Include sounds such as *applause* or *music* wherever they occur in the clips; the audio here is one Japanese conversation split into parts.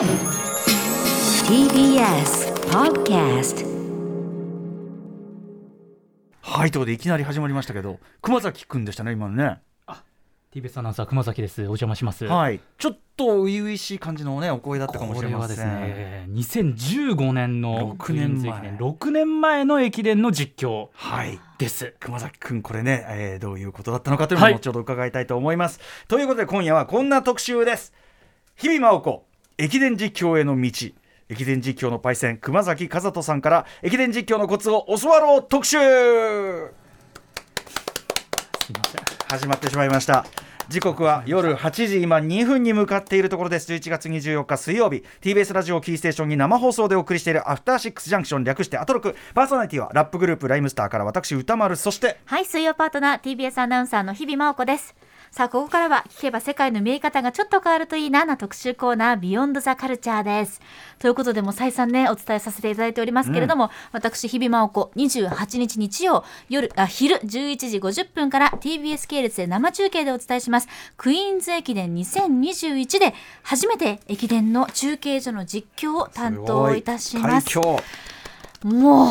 TBS Podcast はいということでいきなり始まりましたけど熊崎くんでしたね今のね。TBS アナウンサー熊崎です。お邪魔します。はい。ちょっと初々しい感じのねお声だったかもしれません。これはですね2015年の6年前。クイーンズ駅伝6年前の駅伝の実況はい。です。熊崎くんこれね、えーどういうことだったのかというのをはい。後ほど伺いたいと思います、ということで今夜はこんな特集です。日々真央子駅伝実況への道。駅伝実況のパイセン熊崎和人さんから駅伝実況のコツを教わろう特集。始まってしまいました。時刻は夜8時今2分に向かっているところです。11月24日水曜日。TBS ラジオキーステーションに生放送でお送りしているアフターシックスジャンクション略してアトロク。パーソナリティはラップグループライムスターから私歌丸。そしてはい、水曜パートナー TBS アナウンサーの日々真央子です。さあ、ここからは聞けば世界の見え方がちょっと変わるといいなな特集コーナービヨンドザカルチャーです。ということで、もう再三ね、お伝えさせていただいておりますけれども、私、日々真央子、28日日曜、夜、あ、昼11時50分から TBS 系列で生中継でお伝えします。クイーンズ駅伝2021で初めて駅伝の中継所の実況を担当いたします。もう、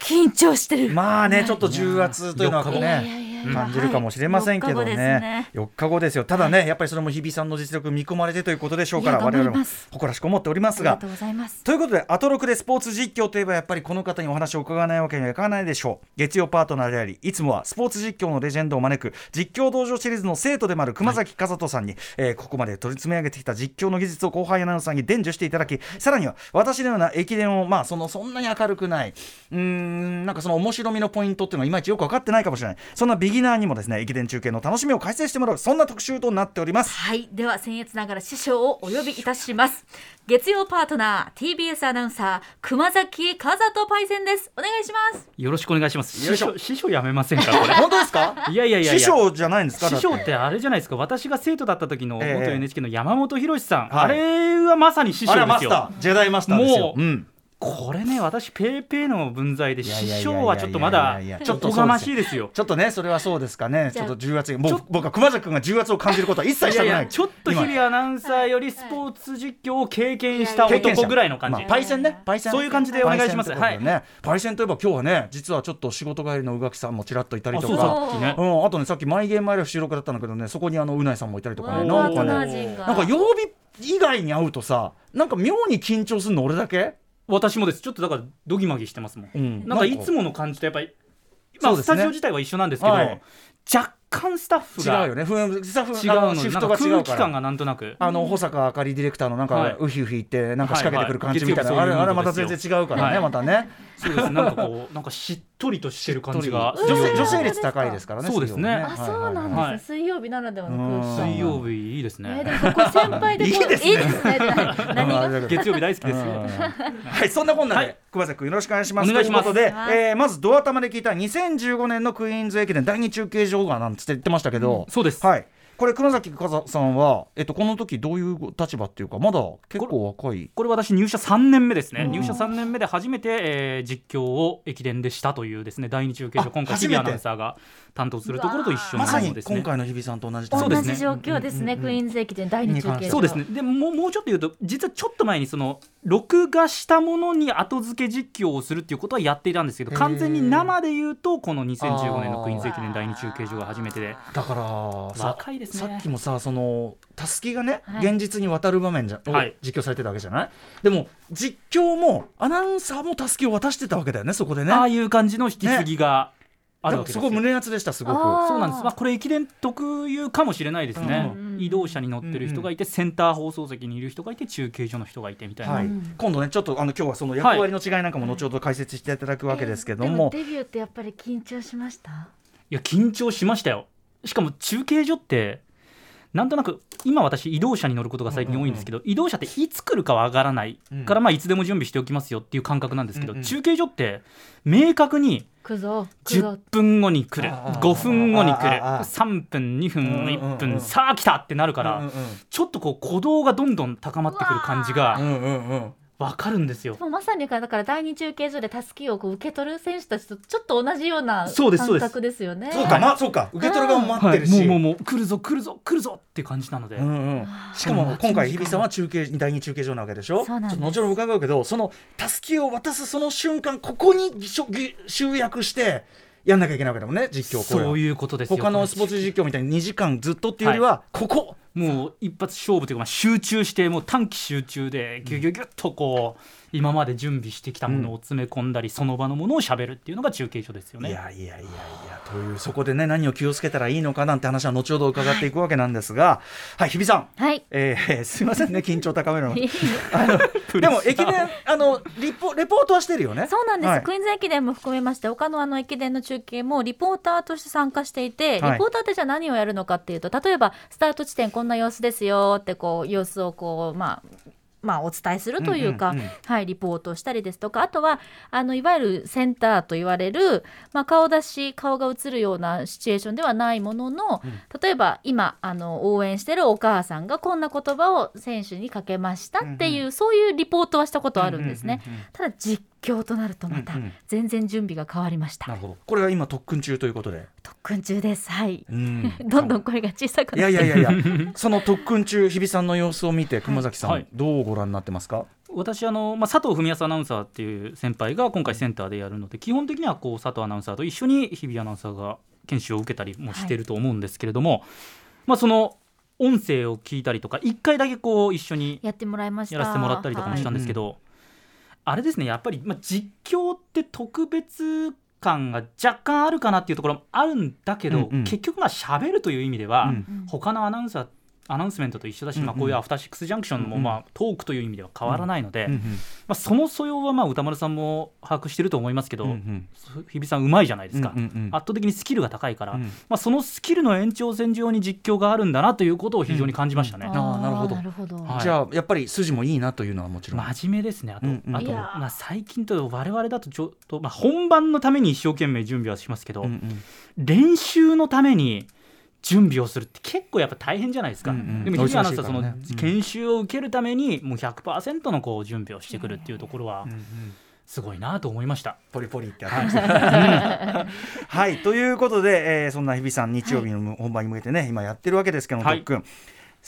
緊張してる。まあねちょっと重圧というのはこう4日後いやいやね感じるかもしれませんけどはい。4日後ですねね4日後ですよ。ただねやっぱりそれも日比さんの実力見込まれてということでしょうから我々も誇らしく思っておりますが。といます。ということで、アトロクでスポーツ実況といえばやっぱりこの方にお話を伺わないわけにはいかないでしょう。月曜パートナーであり、いつもはスポーツ実況のレジェンドを招く実況道場シリーズの生徒でもある熊崎和人さんに、えーここまで取り詰め上げてきた実況の技術を後輩アナウンサーに伝授していただき、さらには私のような駅伝を、まあ、そのそんなに明るくない、うーん、なんかその面白みのポイントっていうのがいまいちよく分かってないかもしれない。そんなビギナーにもですね、駅伝中継の楽しみを解説してもらう、そんな特集となっております。はい、では僭越ながら師匠をお呼びいたします。月曜パートナー TBS アナウンサー熊崎和人パイセンです。お願いします。よろしくお願いします。師匠師匠やめませんかこれ。*laughs* 本当ですか？いやいやいやいや。師匠じゃないんですか？師匠ってあれじゃないですか。私が生徒だった時のええ。元 NHK の山本博さん、はい。あれはまさに師匠あれはマですよスター、ジェダイマスターですよ。もううんこれね私ペーペーの分際で師匠はちょっとまだちょっとおこがましいですよ。ちょっとね、それはそうですかね。ちょっと重圧が、もう僕は熊崎君が重圧を感じることは一切したくない。ちょっと日今々アナウンサーよりスポーツ実況を経験した経験者男ぐらいの感じ、まあパイセンね、パイセン？そういう感じでお願いします。パイセンとでね。パイセンといえば今日はね、実はちょっと仕事帰りの宇垣さんもちらっといたりとか。あとね、さっきマイゲームマイラフ収録だったんだけどね、そこにあのうないさんもいたりとかね、なんかね、なんか曜日以外に会うとさ、なんか妙に緊張するの俺だけ？私もです。ちょっとだからドギマギしてますもん、うん。なんかいつもの感じとやっぱり、まあ、ね。スタジオ自体は一緒なんですけど、はい。若干スタッフが違うよね。スタッフ違うのシフトが違うから。気感がなんとなく。あの保坂あかりディレクターのなんはい。かウヒウヒ言ってなんか仕掛けてくる感じみたいな、はい。はいあれあれまた全然違うからね、はい。またね。そうです。なんかこうなんかしっとりとしてる感じが女性うん。女性率高いですからねそうですね。あ、そうなんですね。はい水曜日ならではの空気感。水曜日いいですえねー、でもここ先輩で *laughs* いいですね。*laughs* 月曜日大好きですよ。はい。そんなこんなで、はい。熊崎君よろしくお願いします。お願いします。ということでえーまずドア玉で聞いた2015年のクイーンズ駅伝第二中継所がなんつって言ってましたけど、そうです、はいこれ熊崎和さんは、えっと、この時どういう立場っていうかまだ結構若い。これ私入社3年目ですね、うん。入社3年目で初めて、えー実況を駅伝でしたというですね第二中継あ所今回日比アナウンサーが担当するところと一緒のまさにものですね今回の日比さんと同じそうですね。同じ状況ですね。うんクイーンズ駅伝第二中継。そうですね。でもうもうちょっと言うと実はちょっと前にその録画したものに後付け実況をするっていうことはやっていたんですけど完全に生で言うとこの2015年のクイーンズ駅伝第二中継所が初めてで。だからさ若いですね。さっきもさそのたすきがね、はい。現実に渡る場面じゃ、をはい。実況されてたわけじゃない？でも実況もアナウンサーもたすきを渡してたわけだよねそこでね。ああいう感じの引き継ぎがあるわけですよ。そこ胸熱でしたすごく。そうなんです、まあ、これ駅伝特有かもしれないですね、うん移動車に乗ってる人がいて、センター放送席にいる人がいて中継所の人がいてみたいな、はい。うん。今度ねちょっとあの今日はその役割の違いなんかも後ほど解説していただくわけですけどでも、デビューってやっぱり緊張しました？いや緊張しましたよしかも中継所ってなんとなく今私移動車に乗ることが最近多いんですけど、移動車っていつ来るかわからないから、まあいつでも準備しておきますよっていう感覚なんですけど、うん。うん中継所って明確にくぞくぞ10分後に来るあー。5分後に来るあー。あー。3分2分うんうんうん。1分さあ来たってなるから、うんうんちょっとこう鼓動がどんどん高まってくる感じが、うんうんうんわかるんですよ。まさにだから第二中継所でたすきをこう受け取る選手たちとちょっと同じようなそうですそうです。感覚ですよね。そうか、まあそうか。受け取る側も待ってるし、はい、もうもうもう来るぞ来るぞ来るぞっていう感じなので、うんうん、しかも今回日比さんは中継第二中継所なわけでしょ。そうなんです。ちょっと後ほど伺うけどそのたすきを渡すその瞬間ここにしょぎ集約してやんなきゃいけないわけだもんね実況こそういうことですよ他のスポーツ実況みたいに2時間ずっとっていうよりは、ここもう一発勝負というかまあ集中してもう短期集中でギュギュギュッとこう今まで準備してきたものを詰め込んだり、その場のものをしゃべるっていうのが中継所ですよね。いやいやいやいや。というそこでね何を気をつけたらいいのかなんて話は後ほど伺っていくわけなんですが。はい。日比さん、はい。えー、すいませんね緊張高めるの。*laughs* あの *laughs* でも駅伝あのリポレポートはしてるよね。そうなんです、はい。クイーンズ駅伝も含めまして他のあの駅伝の中継もリポーターとして参加していて、はい。リポーターってじゃあ何をやるのかっていうと例えばスタート地点こんな様子ですよってこう様子をこうまあまあ、お伝えするというか、うんうんうん。はい、リポートをしたりですとかあとはあのいわゆるセンターと言われる、まあ、顔出し顔が映るようなシチュエーションではないものの、例えば今あの応援してるお母さんがこんな言葉を選手にかけましたっていう、そういうリポートはしたことあるんですね。うんうんうんうんただ実況となるとまたうんうん。全然準備が変わりました、なるほど。これが今特訓中ということで。特訓中です。はい、うん。*laughs* どんどん声が小さくいなって。やいやいやいや。*laughs* その特訓中日比さんの様子を見て熊崎さん、はい。どうご覧になってますか？私あの、まあ、佐藤文康アナウンサーっていう先輩が今回センターでやるので基本的にはこう佐藤アナウンサーと一緒に日比アナウンサーが研修を受けたりもしてると思うんですけれども、まあ、その音声を聞いたりとか一回だけこう一緒にやってもらいましたやらせてもらったりとかもしたんですけど、あれですねやっぱり、まあ、実況って特別感が若干あるかなっていうところもあるんだけど、うんうん。結局まあ喋るという意味では、うん。うん他のアナウンサーアナウンスメントと一緒だし、うんうん。まあ、こういうアフターシックスジャンクションも、うんうん。まあ、トークという意味では変わらないので、うんうんまあ、その素養はまあ歌丸さんも把握してると思いますけど、うんうん。日比さんうまいじゃないですか、うんうんうん。圧倒的にスキルが高いから、うん。まあ、そのスキルの延長線上に実況があるんだなということを非常に感じましたね。あーなるほど。なるほど、はい。じゃあやっぱり筋もいいなというのはもちろん、真面目ですね、あと、うんうんあとい。やーまあ、最近と我々だとちょっと、まあ、本番のために一生懸命準備はしますけど、うんうん。練習のために準備をするって結構やっぱ大変じゃないですか、うんうん。でも日比アナウンサーその研修を受けるためにもう100%のこう準備をしてくるっていうところはすごいなと思いました。ポリポリってやってました。はい、*laughs* ということで、えーそんな日比さん日曜日の本番に向けてね、今やってるわけですけども、はい。特訓。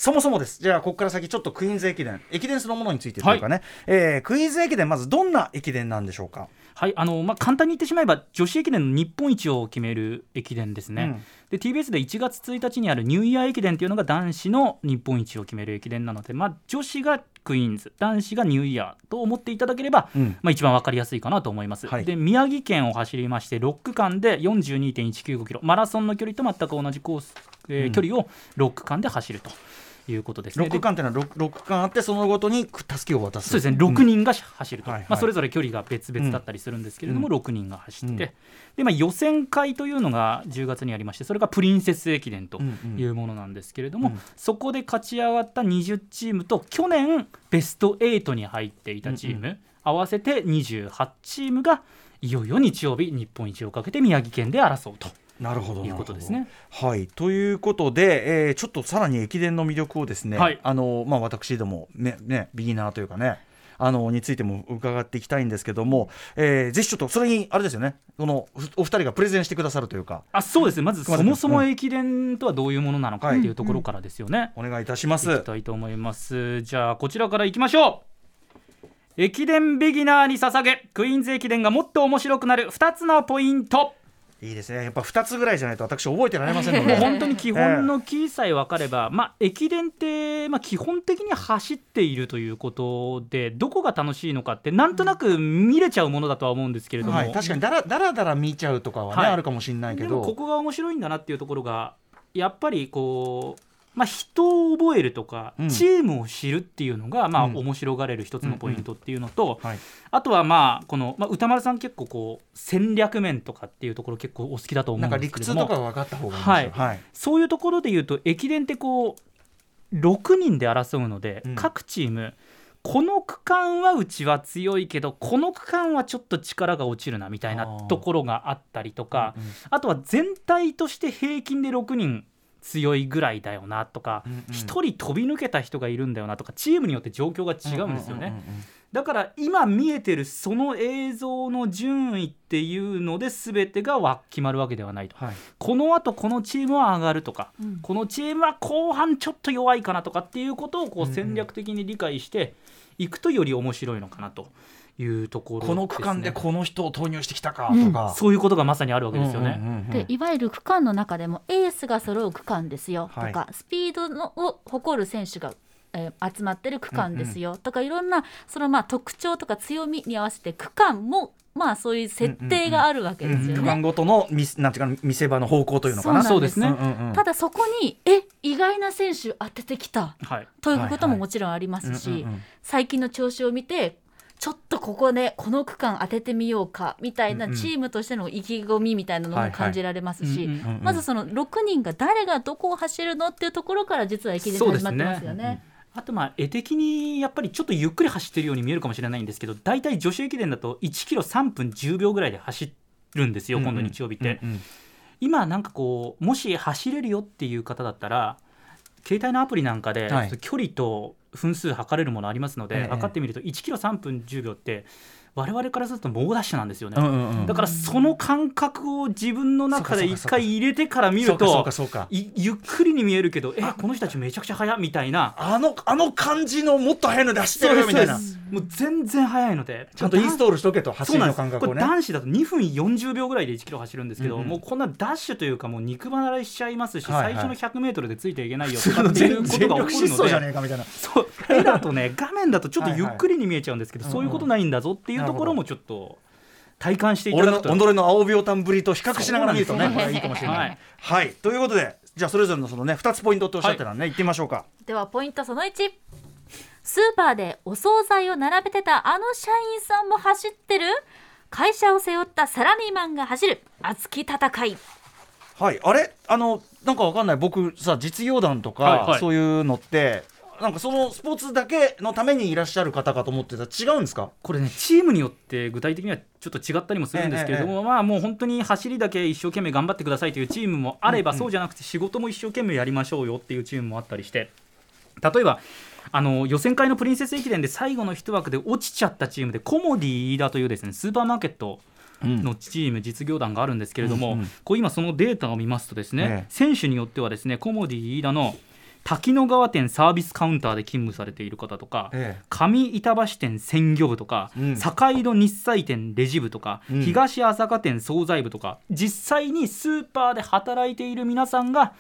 そもそもです。じゃあ、ここから先、ちょっとクイーンズ駅伝、駅伝そのものについてというかね、えークイーンズ駅伝、まずどんな駅伝なんでしょうか？はいあのまあ、簡単に言ってしまえば女子駅伝の日本一を決める駅伝ですね、うん。で TBS で1月1日にあるニューイヤー駅伝というのが男子の日本一を決める駅伝なので、まあ、女子がクイーンズ男子がニューイヤーと思っていただければ、うん。まあ、一番分かりやすいかなと思います、はい。で宮城県を走りまして6区間で42.195キロ。マラソンの距離と全く同じコース、えーうん。距離を6区間で走るということですね。6区間っていうのは 6, 6区間あって、そのごとにたすきを渡す。そうですね。6人が走ると、はいはい。まあ、それぞれ距離が別々だったりするんですけれども、うん。6人が走って、うん。でまあ、予選会というのが10月にありましてそれがプリンセス駅伝とうんうん。いうものなんですけれども、うん。そこで勝ち上がった20チームと去年ベスト8に入っていたチーム、うん合わせて28チームがいよいよ日曜日日本一をかけて宮城県で争うと。なるほど。いうことですね。はい。ということで、えーちょっとさらに駅伝の魅力をですね、はい。あのまあ、私どもね、ね、ビギナーというかね、あのについても伺っていきたいんですけども、えーぜひちょっとそれに、あれですよね、このおお二人がプレゼンしてくださるというか、あそうです。ねまずそもそも駅伝とはどういうものなのかっていうところからですよね。お願いいたします。いきたいと思います。じゃあこちらからいきましょう。駅伝ビギナーに捧げクイーンズ駅伝がもっと面白くなる2つのポイントいいですね、やっぱ2つぐらいじゃないと私、覚えてられませんので。*laughs* 本当に基本のキーさえ分かれば、まあ、駅伝って、まあ、基本的に走っているということでどこが楽しいのかってなんとなく見れちゃうものだとは思うんですけれども、はい、確かにだらだらだら見ちゃうとかはね、はい。あるかもしれないけど。ここが面白いんだなっていうところがやっぱりこう、まあ、人を覚えるとか、うん。チームを知るっていうのが、まあ、うん。面白がれる一つのポイントっていうのと、はい。あとはまあこの、まあ、歌丸さん結構こう戦略面とかっていうところ結構お好きだと思うんですけれども。屈とかが分かった方がいいんですよ。はい。そういうところで言うと駅伝ってこう6人で争うので、うん。各チームこの区間はうちは強いけどこの区間はちょっと力が落ちるなみたいなところがあったりとかうんあとは全体として平均で6人強いぐらいだよなとか、うんうん。1人飛び抜けた人がいるんだよなとかチームによって状況が違うんですよね。うんうんうんうん。だから今見えてるその映像の順位っていうので全てがわ決まるわけではないと、はい。このあとこのチームは上がるとか、うん。このチームは後半ちょっと弱いかなとかっていうことをこう戦略的に理解していくとより面白いのかなというところです、ね、この区間でこの人を投入してきたかうん。とか、そういうことがまさにあるわけですよね。うんうんうんうん。でいわゆる区間の中でもエースが揃う区間ですよ。とはい。か、スピードのを誇る選手が、えー集まってる区間ですよ、とかいろんなそのまあ特徴とか強みに合わせて区間もまあそういう設定があるわけですよね。区間ごとの見せなんていうか見せ場の方向というのかな。そうですねうんうんうんただそこにえ意外な選手当ててきたはいということももちろんありますし、うんうんうん最近の調子を見てちょっとここでこの区間当ててみようかみたいなチームとしての意気込みみたいなのも感じられますし、まずその6人が誰がどこを走るのっていうところから実は駅伝始まってますよね。あとまあ絵的にやっぱりちょっとゆっくり走ってるように見えるかもしれないんですけど大体女子駅伝だと1キロ3分10秒ぐらいで走るんですよ、今度日曜日って、今なんかこうもし走れるよっていう方だったら携帯のアプリなんかではい。距離と分数測れるものありますので、ええ。測ってみると1キロ3分10秒って我々からすると猛ダッシュなんですよね、だからその感覚を自分の中で一回入れてから見るとかそうか。いゆっくりに見えるけどえこの人たちめちゃくちゃ速いみたいな。あのあの感じのもっと速いの出してるみたいな。もう全然速いので。ちゃんとインストールしとけと走りの感覚をね。これ男子だと2分40秒ぐらいで1キロ走るんですけど、うんうん。もうこんなダッシュというかもう肉離れしちゃいますし、はいはい。最初の 100m でついていけないよとかっていう全ことが起こるので。ねえかみたいな。そう。絵だとね画面だとちょっとゆっくりに見えちゃうんですけど、はいはいそういうことないんだぞっていうところもちょっと体感していた俺のだくと。己の青秒炭ぶりと比較しながら見るとねそうなんですこれいいかもしれない。はい。はい。ということでじゃあそれぞれのそのね2つポイントっておっしゃってたんでね行ってみましょうか。ではポイントその1スーパーでお惣菜を並べてたあの社員さんも走ってる。会社を背負ったサラリーマンが走る。熱き戦い。はい、あれ？あのなんかわかんない。僕さ実業団とか、はい。はい。そういうのってなんかそのスポーツだけのためにいらっしゃる方かと思ってた。ら違うんですか？これねチームによって具体的にはちょっと違ったりもするんですけれども、まあもう本当に走りだけ一生懸命頑張ってくださいというチームもあれば、うんうん。そうじゃなくて仕事も一生懸命やりましょうよっていうチームもあったりして。例えばあの予選会のプリンセス駅伝で最後の一枠で落ちちゃったチームでコモディ飯田というですねスーパーマーケットのチーム実業団があるんですけれども、うんうんこう今そのデータを見ますとですね、ええ。選手によってはですねコモディ飯田の滝野川店サービスカウンターで勤務されている方とか、ええ。上板橋店鮮魚部とか、うん。坂井戸日菜店レジ部とか、うん。東朝霞店惣菜部とか実際にスーパーで働いている皆さんが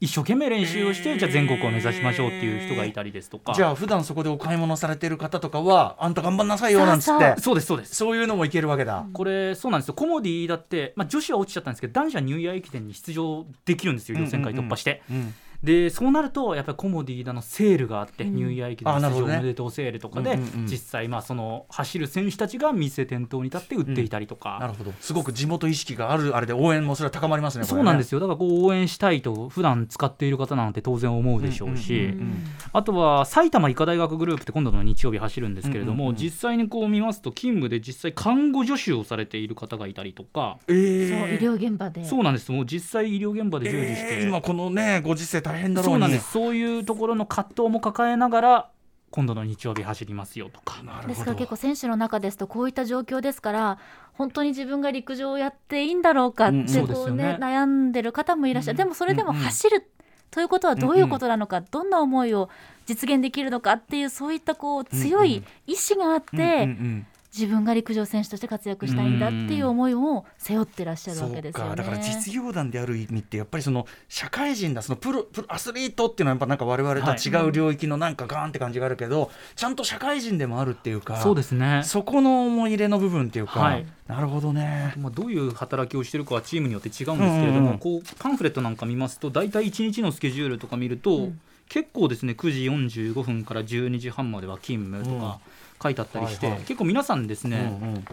一生懸命練習をして、じゃあ全国を目指しましょうっていう人がいたりですとか。じゃあ普段そこでお買い物されてる方とかはあんた頑張んなさいよなんつって。そうですそうです。そういうのもいけるわけだ。これそうなんですよ。コモディだって、まあ、女子は落ちちゃったんですけど男子はニューイヤー駅伝に出場できるんですよ予選会突破して、うんでそうなるとやっぱりコモディだのセールがあって、うん。ニューイヤー駅伝出場おめでとうセールとかで、うんうんうん。実際まあその走る選手たちが店店頭に立って売っていたりとか、なるほど。すごく地元意識があるあれで応援もそれは高まりますね。そうなんですすよだからこう応援したいと普段使っている方なんて当然思うでしょうし、うんうんうん。あとは埼玉医科大学グループって今度の日曜日走るんですけれども、うんうんうん。実際にこう見ますと勤務で実際看護助手をされている方がいたりとか、えー。そう医療現場で。そうなんです。もう実際医療現場で従事して、えー。今このねご時世大変だろうに。そうなんです。そういうところの葛藤も抱えながら今度の日曜日走りますよとか。なるほど。ですから結構選手の中ですとこういった状況ですから本当に自分が陸上をやっていいんだろうかっうんてこう、ねね。悩んでる方もいらっしゃる、うんでもそれでもうんうん。走るということはどういうことなのか、どんな思いを実現できるのかっていうそういったこう強い意志があって、うんうんうん自分が陸上選手として活躍したいんだっていう思いを背負ってらっしゃるわけですよね。そうか。だから実業団である意味ってやっぱりその社会人だそのプロプロアスリートっていうのはやっぱなんか我々とは違う領域のなんかガーンって感じがあるけど、ちゃんと社会人でもあるっていうかそうですね。そこの思い入れの部分っていうか、はい。なるほどね。まあ、どういう働きをしてるかはチームによって違うんですけれども、うん。うんうんこうパンフレットなんか見ますと大体1日のスケジュールとか見ると、うん。結構ですね9時45分から12時半までは勤務とか書いてあったりして、はいはい。結構皆さんですね、うんうん。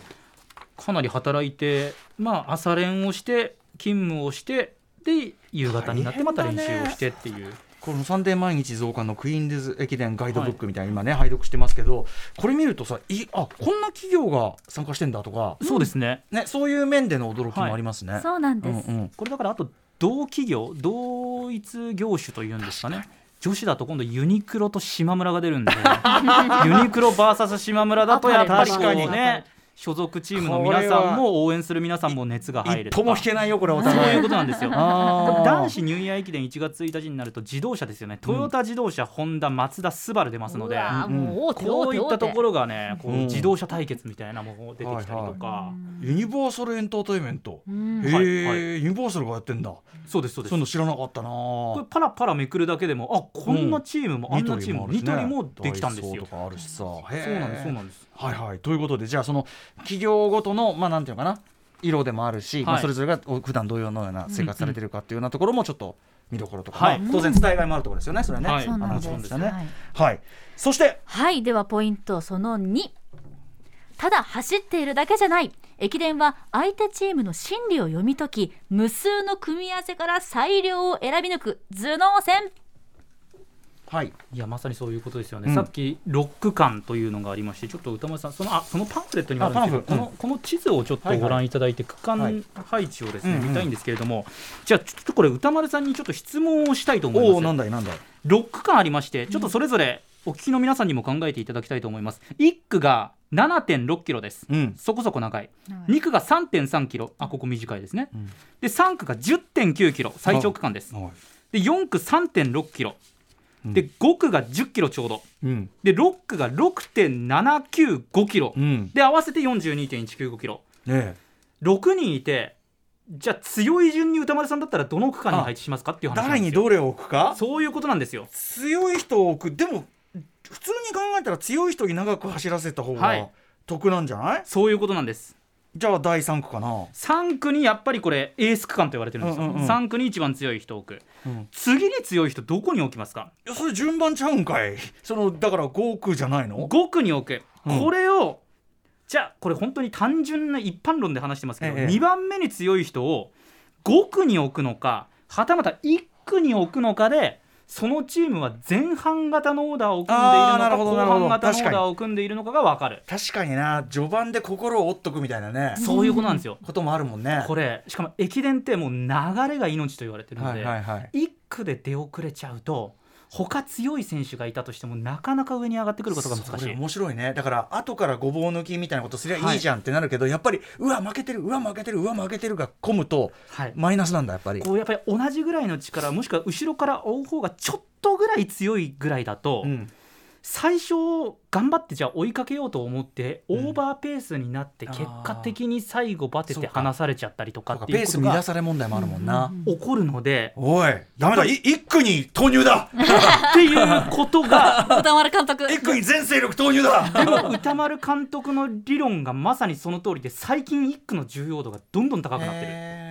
かなり働いて、まあ、朝練をして勤務をしてで夕方になってまた練習をしてっていう。このサンデー毎日増刊のクイーンズ駅伝ガイドブックみたいな今ね、拝読してますけどこれ見るとさいあこんな企業が参加してんだとか、そうですね。ね、そういう面での驚きもありますね。そうなんです、うんうん。これだからあと同企業同一業種というんですかね女子だと今度ユニクロと島村が出るんでユニクロ VS 島村だとやっぱりこう確かにね所属チームの皆さんも応援する皆さんも熱が入るとも引けないよこれおそう互いいうことなんですよ。男子ニューイヤー駅伝1月1日になると自動車ですよね。トヨタ自動車、ホンダマツダスバル出ますので。うこういったところがねこううん。自動車対決みたいなものが出てきたりとか、ユニバーサルエンターテインメント。うん。へえ、はいはい。ユニバーサルがやってんだ。そうですそうです。そういうの知らなかったなこれパラパラめくるだけでもあこんなチームも、あんなチームもニトリもできたんですよ。ダイソーとかあるしさ。そうそうなんですそうなんです。はいはい。ということでじゃあその企業ごとのまあなんていうのかな色でもあるし、まあ、はいそれぞれがお普段どういうような生活されてるかっていうようなところもちょっと見どころとか、はい。まあ当然伝えがいもあるところですよねそれはね、はい。そうなんです。あのそうですよね。はい。はい。そして。はい。ではポイントその2ただ走っているだけじゃない。駅伝は相手チームの心理を読み解き無数の組み合わせから最良を選び抜く頭脳戦はい。いやまさにそういうことですよね、うん。さっきロック感というのがありましてちょっと歌丸さんそのあそのパンフレットにもあるんですけどこのこの地図をちょっとご覧いただいて、区はい。間配置をですね、うんうん。見たいんですけれどもじゃあちょっとこれ歌丸さんにちょっと質問をしたいと思います。おおなんだいなんだい。ロック感ありましてちょっとそれぞれお聞きの皆さんにも考えていただきたいと思います。1区が7.6キロです、うん。そこそこ長い。2区が3.3キロ。あここ短いですね、で3区が10.9キロ。最長区間です。はい。で4区3.6キロ。うんで5区が10キロちょうど。うん。で6区が6.795キロ、うん。で合わせて42.195キロ。ね6人いてじゃあ強い順に歌丸さんだったらどの区間に配置しますかっていうえ話誰にどれを置くか？そういうことなんですよ。強い人を置く。でも普通に考えたら強い人に長く走らせた方がはい。得なんじゃない、そういうことなんですじゃあ第3区かな、3区にやっぱりこれエース区間と言われてるんですよ、うんうんうん。3区に一番強い人を置く。うん。次に強い人どこに置きますか？いやそれ順番ちゃうんかい。そのだから5区じゃないの？5区に置く、うん。これをじゃあこれ本当に単純な一般論で話してますけど、ええ。2番目に強い人を5区に置くのかはたまた1区に置くのかでそのチームは前半型のオーダーを組んでいるのか後半型のオーダーを組んでいるのかが分かる。確かにな序盤で心を折っとくみたいなね、そういうことなんですよ。こともあるもんね。これしかも駅伝ってもう流れが命と言われてるのはで、いはいはい。1区で出遅れちゃうと他強い選手がいたとしてもなかなか上に上がってくることが難しい。面白いね。だから後からごぼう抜きみたいなことすりゃいいじゃんってなるけど、やっぱりうわ負けてるうわ負けてるうわ負けてるが込むとはい。マイナスなんだやっぱり、こうやっぱり同じぐらいの力もしくは後ろから追う方がちょっとぐらい強いぐらいだと、うん最初頑張ってじゃあ追いかけようと思ってオん。ーバーペースになって結果的に最後バテて離されちゃったりとかっていうことがペース乱され問題もあるもんな、起こるのでおいダメだい一区に投入だ。っていうことが *laughs* 歌丸監督。一区に全勢力投入だ。でも歌丸監督の理論がまさにその通りで最近一区の重要度がどんどん高くなってる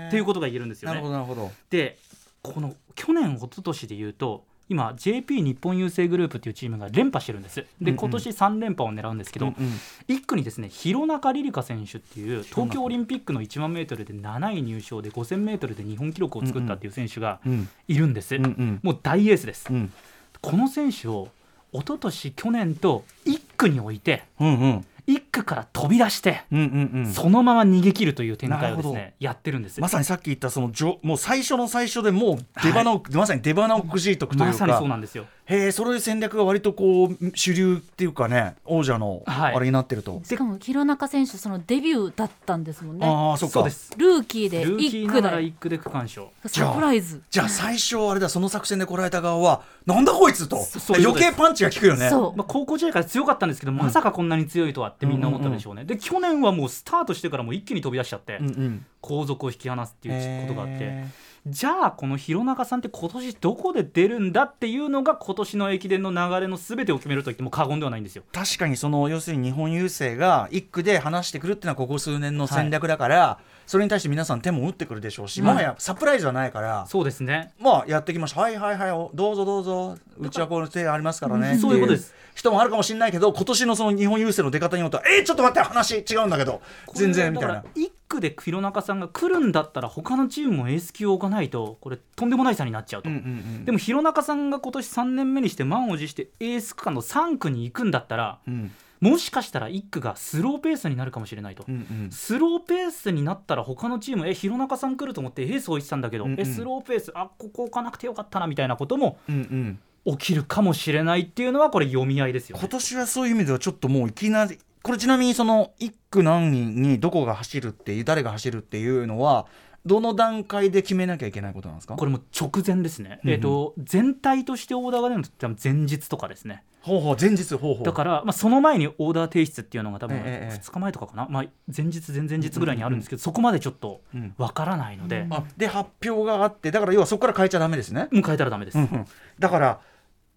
っていうことが言えるんですよなるほね。どなるほど。でこの去年一昨年で言うと今 JP 日本郵政グループっていうチームが連覇してるんです。でうんうん。今年3連覇を狙うんですけど、うんうん。1区にですね弘中璃梨香選手っていう東京オリンピックの1万メートルで7位入賞で5000メートルで日本記録を作ったっていう選手がうん。いるんです、うんうん。もう大エースです、うん。この選手を一昨年去年と1区に置いてうんうん1区から飛び出して、うんうんうん。そのまま逃げ切るという展開をですねやってるんです。まさにさっき言ったそのじょもう最初の最初でもう出花を、まさに出花をくじいとくというか。まさにそうなんですよへえそういう戦略が割とこう主流っていうかね王者のはい。あれになってると、しかも弘中選手そのデビューだったんですもんね。ああそっか。そうです。ルーキーでルーキー1区ながらで1区で区間賞。サプライズ。じゃあ最初あれだその作戦でこられた側はなんだこいつと。余計パンチが効くよね。そう。まあ、高校時代から強かったんですけど、まさかこんなに強いとはってみんな思ったでしょうね、で去年はもうスタートしてからもう一気に飛び出しちゃって、うんうん。後続を引き離すっていうことがあって、へじゃあこの弘中さんって今年どこで出るんだっていうのが今年の駅伝の流れの全てを決めると言っても過言ではないんですよ。ー確かにその要するに日本郵政が一区で話してくるっていうのはここ数年の戦略だから、それに対して皆さん手も打ってくるでしょうし、うんもはやサプライズはないからそうですね。まあやってきました。はいはいはいおどうぞどうぞ。うちはこの手ありますからね。*laughs* そういうことです。人もあるかもしれないけど今年のその日本郵政の出方によってはえー、ちょっと待って話違うんだけど。全然みたいな。1区で弘中さんが来るんだったら他のチームもエース級を置かないとこれとんでもない差になっちゃうと。うんうんうんでも弘中さんが今年3年目にして満を持してエース区間の3区に行くんだったらうん。もしかしたら1区がスローペースになるかもしれないと、うんうん。スローペースになったら他のチームえ弘中さん来ると思ってエースを置いてたんだけど、うんうん。えスローペースあここ置かなくてよかったなみたいなこともうんうん。起きるかもしれないっていうのはこれ読み合いですよ、ね。今、年はそういう意味ではちょっともういきなりこれちなみにその1区何人にどこが走るっていう誰が走るっていうのはどの段階で決めなきゃいけないことなんですか？これも直前ですね、うんうん。えー、と全体としてオーダーが出るのって前日とかですね。ほうほう前日ほうほう。だから、まあ、その前にオーダー提出っていうのが多分ええええ2日前とかかな、まあ、前日前々日ぐらいにあるんですけど、そこまでちょっとうんわからないので、あで発表があってだから要はそこから変えちゃダメですね、変えたらダメです、うんうん。だから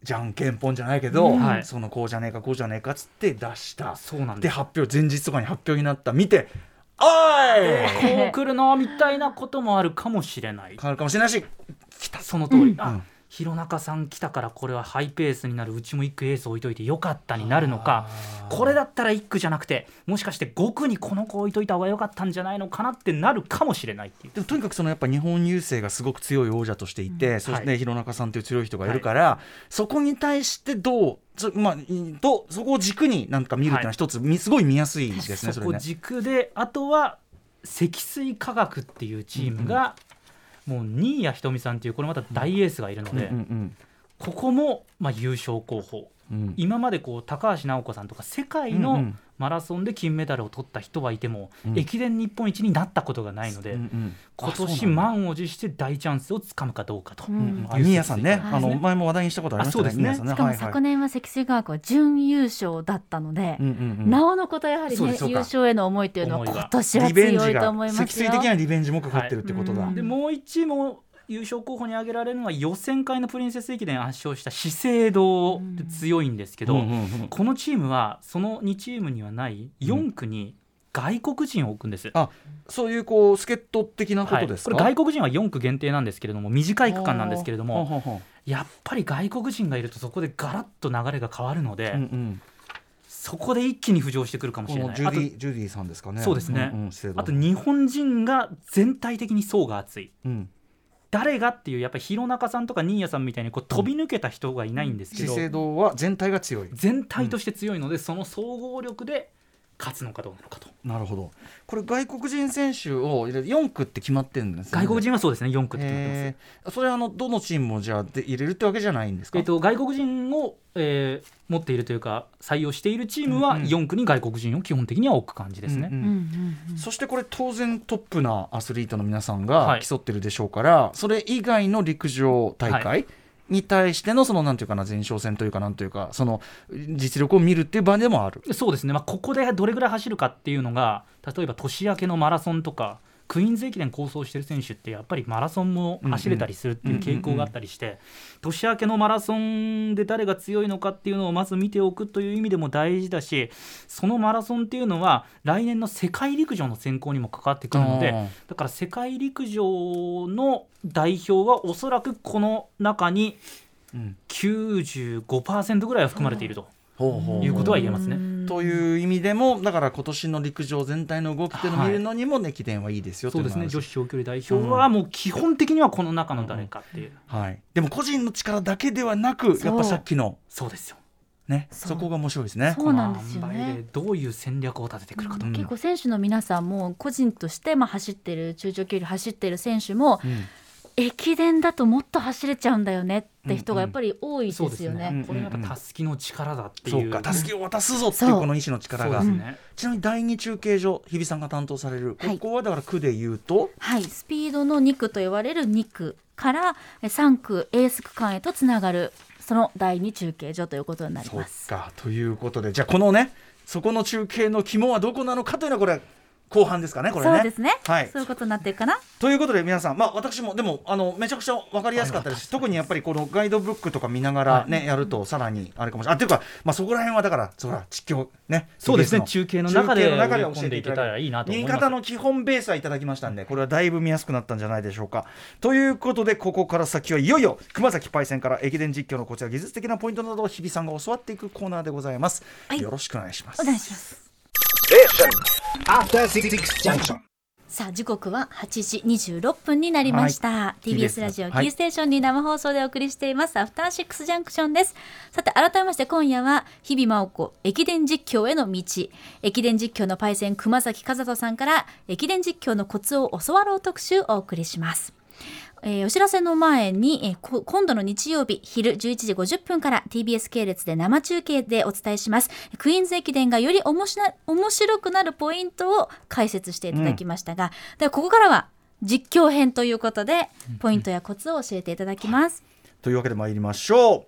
じゃんけんぽんじゃないけど、そのこうじゃねえかこうじゃねえかっつって出した。そうなんで発表前日とかに発表になった見ておい！こう来るのみたいなこともあるかもしれない。変わるかもしれないし来た。その通り、あうん弘中さん来たからこれはハイペースになる。うちも1区エース置いといてよかったになるのか。これだったら1区じゃなくてもしかして5区にこの子置いといた方が良かったんじゃないのかなってなるかもしれないっていう。でもとにかくそのやっぱ日本郵政がすごく強い王者としていて、そしてはい。弘中さんという強い人がいるから、そこに対してどうそ,、まあ、いどうそこを軸になんか見るっていうのは一つ、みすごい見やすいですねそそこ。軸であとは積水化学っていうチームが、もう新谷仁美さんっていうこれまた大エースがいるので、ここもまあ優勝候補うん。うん今までこう高橋尚子さんとか世界のマラソンで金メダルを取った人はいても、うん。駅伝日本一になったことがないので、うんうん。今年満を持して大チャンスをつかむかどうかと。うん。うん。あ新谷さんね、はいあの前も話題にしたことありましたね。あそうですね。新谷さんしかも昨年は積水化学は準優勝だったので、うんうんうん。なおのことやはりね優勝への思いというのは今年はリベンジ強いとが思いますよ。積水的なリベンジもかかってるってことだ。はいでもう一チーム優勝候補に挙げられるのは予選会のプリンセス駅伝圧勝した資生堂で強いんですけど、うんうんうんこのチームはその2チームにはない4区に外国人を置くんです。あそういうこう助っ人的なこはい、とですか？これ外国人は4区限定なんですけれども短い区間なんですけれどもやっぱり外国人がいるとそこでガラッと流れが変わるので、ううんうんそこで一気に浮上してくるかもしれない。ジュディジュディさんですかね。そうですねんん資生堂あと日本人が全体的に層が厚い。うん誰がっていうやっぱり弘中さんとか新谷さんみたいにこう飛び抜けた人がいないんですけど、資生堂は全体が強い。全体として強いので、その総合力で勝つのかどうなのかと。なるほど。これ外国人選手を入れる4区って決まってるんですね。外国人はそうですね4区って決まってます。それはあのどのチームもじゃあで入れるってわけじゃないんですか？えっと、外国人を、えー持っているというか採用しているチームはうんうん4区に外国人を基本的には置く感じですね。そしてこれ当然トップなアスリートの皆さんがはい競ってるでしょうから、それ以外の陸上大は会に対してのそのなんていうかな前哨戦というかなんというかその実力を見るっていう場でもある。そうですね、まあ、ここでどれぐらい走るかっていうのが例えば年明けのマラソンとかクイーンズ駅伝構想してる選手ってやっぱりマラソンも走れたりするっていう傾向があったりして年明けのマラソンで誰が強いのかっていうのをまず見ておくという意味でも大事だしそのマラソンっていうのは来年の世界陸上の選考にも関わってくるのでだから世界陸上の代表はおそらくこの中にうん。95%ぐらいは含まれているということは言えますね。という意味でもだから今年の陸上全体の動きっていうのを見るのにも駅伝はいいですよそうですね。とい女子長距離代表はもう基本的にはこの中の誰かっていう、はい、でも個人の力だけではなくやっぱさっきの。そうですよ。ね。そこが面白いですね。そうなんですよね。で。どういう戦略を立ててくるかと、うん結構選手の皆さんも個人としてまあ走ってる中長距離走ってる選手もうん駅伝だともっと走れちゃうんだよねって人がやっぱり多いでよね。ですすね、これやっぱたすきの力だっていそううかたすきを渡すぞっていそう。うこの意志の力が。ちなみに第二中継所日比さんが担当されるはい。ここはだから区で言うと、はい、スピードの2区と言われる2区からえ3区エース区間へとつながるその第2中継所ということになりそうます。かということで。じゃあこのねそこの中継の肝はどこなのかというのはこれ後半ですかねこれね。そうですね、はい。そういうことになってるかな。ということで皆さん、まあ、私もでもあのめちゃくちゃ分かりやすかったです。し特にやっぱりこのガイドブックとか見ながらね、やるとさらにあれかもしれない。あっていうか、まあ、そこら辺はだからそら実況ねそうですね。中継の中で中継の中で植え込んでいけたらいいなと思います。新潟の基本ベースはいただきましたんでこれはだいぶ見やすくなったんじゃないでしょうか。ということでここから先はいよいよ熊崎パイセンから駅伝実況のこちら技術的なポイントなどを日比さんが教わっていくコーナーでございます、はい。よろしくお願いします。お願いします。さあ時刻は8時26分になりました、はい TBS ラジオキはい。ーステーションに生放送でお送りしています、アフターシックスジャンクションです。さて改めまして今夜は日々真央子駅伝実況への道。駅伝実況のパイセン熊崎和人さんから駅伝実況のコツを教わろう特集をお送りしますえーお知らせの前に、えーこ今度の日曜日昼11時50分から TBS 系列で生中継でお伝えします。クイーンズ駅伝がより面白面白くなるポイントを解説していただきましたが、ではここからは実況編ということでポイントやコツを教えていただきます、というわけで参りましょう。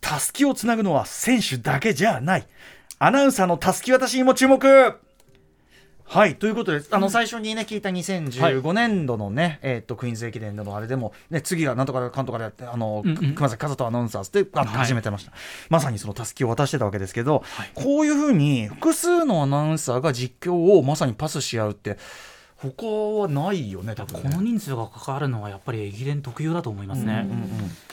たすきをつなぐのは選手だけじゃない。アナウンサーのたすき渡しにも注目はいということであの最初にね聞いた2015年度のね、えーっとクイーンズ駅伝でのあれでも、ね、次がなんとかかんとかでやってあの、熊崎和人アナウンサーズって始めてました、まさにそのたすきを渡してたわけですけど、こういうふうに複数のアナウンサーが実況をまさにパスし合うって他はないよね多分ね。この人数が関わるのはやっぱり駅伝特有だと思いますね、うんうん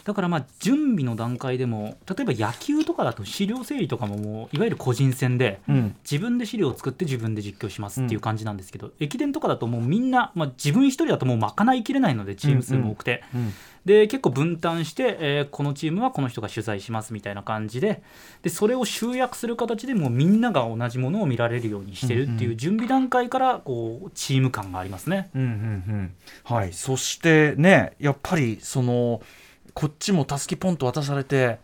だからまあ準備の段階でも例えば野球とかだと資料整理とかももういわゆる個人戦でうん。うん自分で資料を作って自分で実況しますっていう感じなんですけど、駅伝とかだともうみんな、まあ、自分一人だともう賄いきれないのでチーム数も多くて、うんで結構分担して、えーこのチームはこの人が取材しますみたいな感じででそれを集約する形でもうみんなが同じものを見られるようにしてるっていう準備段階からこうチーム感がありますね。うんうんうん。はい、そしてねやっぱりそのこっちもたすきポンと渡されて